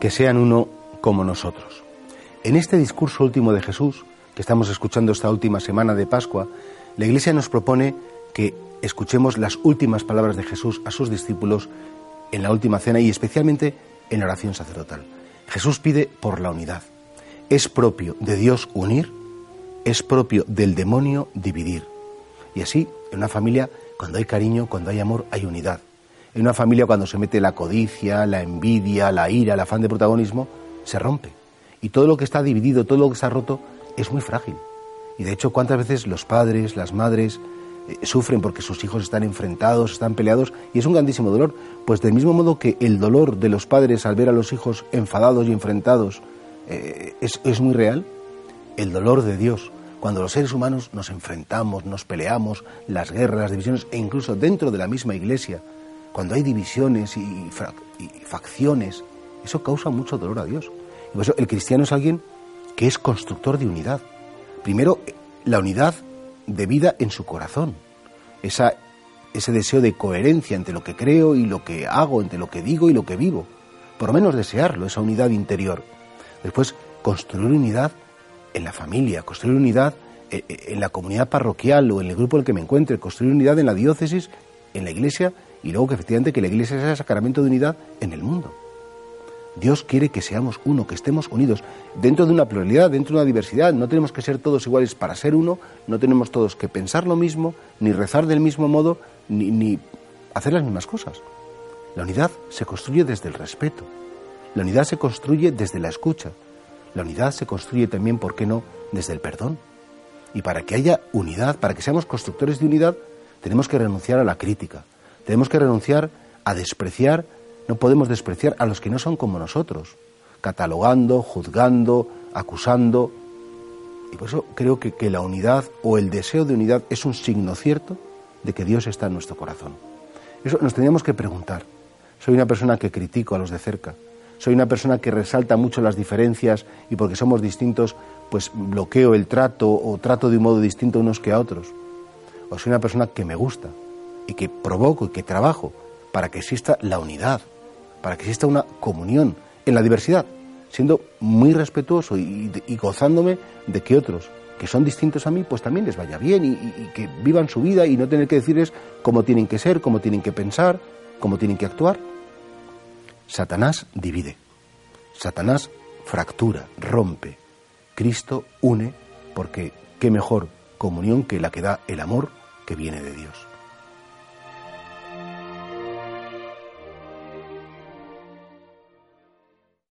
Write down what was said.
que sean uno como nosotros. En este discurso último de Jesús, que estamos escuchando esta última semana de Pascua, la Iglesia nos propone que escuchemos las últimas palabras de Jesús a sus discípulos en la última cena y especialmente en la oración sacerdotal. Jesús pide por la unidad. Es propio de Dios unir, es propio del demonio dividir. Y así, en una familia, cuando hay cariño, cuando hay amor, hay unidad. En una familia, cuando se mete la codicia, la envidia, la ira, el afán de protagonismo, se rompe. Y todo lo que está dividido, todo lo que está roto, es muy frágil. Y de hecho, ¿cuántas veces los padres, las madres, eh, sufren porque sus hijos están enfrentados, están peleados, y es un grandísimo dolor? Pues del mismo modo que el dolor de los padres al ver a los hijos enfadados y enfrentados eh, es, es muy real, el dolor de Dios cuando los seres humanos nos enfrentamos, nos peleamos, las guerras, las divisiones, e incluso dentro de la misma iglesia, cuando hay divisiones y, facciones, eso causa mucho dolor a Dios. Y por eso el cristiano es alguien que es constructor de unidad. Primero, la unidad de vida en su corazón, esa, ese deseo de coherencia entre lo que creo y lo que hago, entre lo que digo y lo que vivo. Por lo menos desearlo, esa unidad interior. Después, construir unidad en la familia, construir unidad eh, eh, en la comunidad parroquial o en el grupo en el que me encuentre, construir unidad en la diócesis, en la iglesia y luego que efectivamente que la iglesia sea el sacramento de unidad en el mundo. Dios quiere que seamos uno, que estemos unidos dentro de una pluralidad, dentro de una diversidad. No tenemos que ser todos iguales para ser uno, no tenemos todos que pensar lo mismo, ni rezar del mismo modo, ni, ni hacer las mismas cosas. La unidad se construye desde el respeto. La unidad se construye desde la escucha. La unidad se construye también, ¿por qué no?, desde el perdón. Y para que haya unidad, para que seamos constructores de unidad, tenemos que renunciar a la crítica, tenemos que renunciar a despreciar, no podemos despreciar a los que no son como nosotros, catalogando, juzgando, acusando. Y por eso creo que, que la unidad o el deseo de unidad es un signo cierto de que Dios está en nuestro corazón. Eso nos teníamos que preguntar. Soy una persona que critico a los de cerca, soy una persona que resalta mucho las diferencias y porque somos distintos, pues bloqueo el trato o trato de un modo distinto unos que a otros. O soy una persona que me gusta y que provoco y que trabajo para que exista la unidad, para que exista una comunión en la diversidad, siendo muy respetuoso y, gozándome de que otros que son distintos a mí, pues también les vaya bien y, y que vivan su vida y no tener que decirles cómo tienen que ser, cómo tienen que pensar, cómo tienen que actuar. Satanás divide, Satanás fractura, rompe, Cristo une porque qué mejor comunión que la que da el amor que viene de Dios.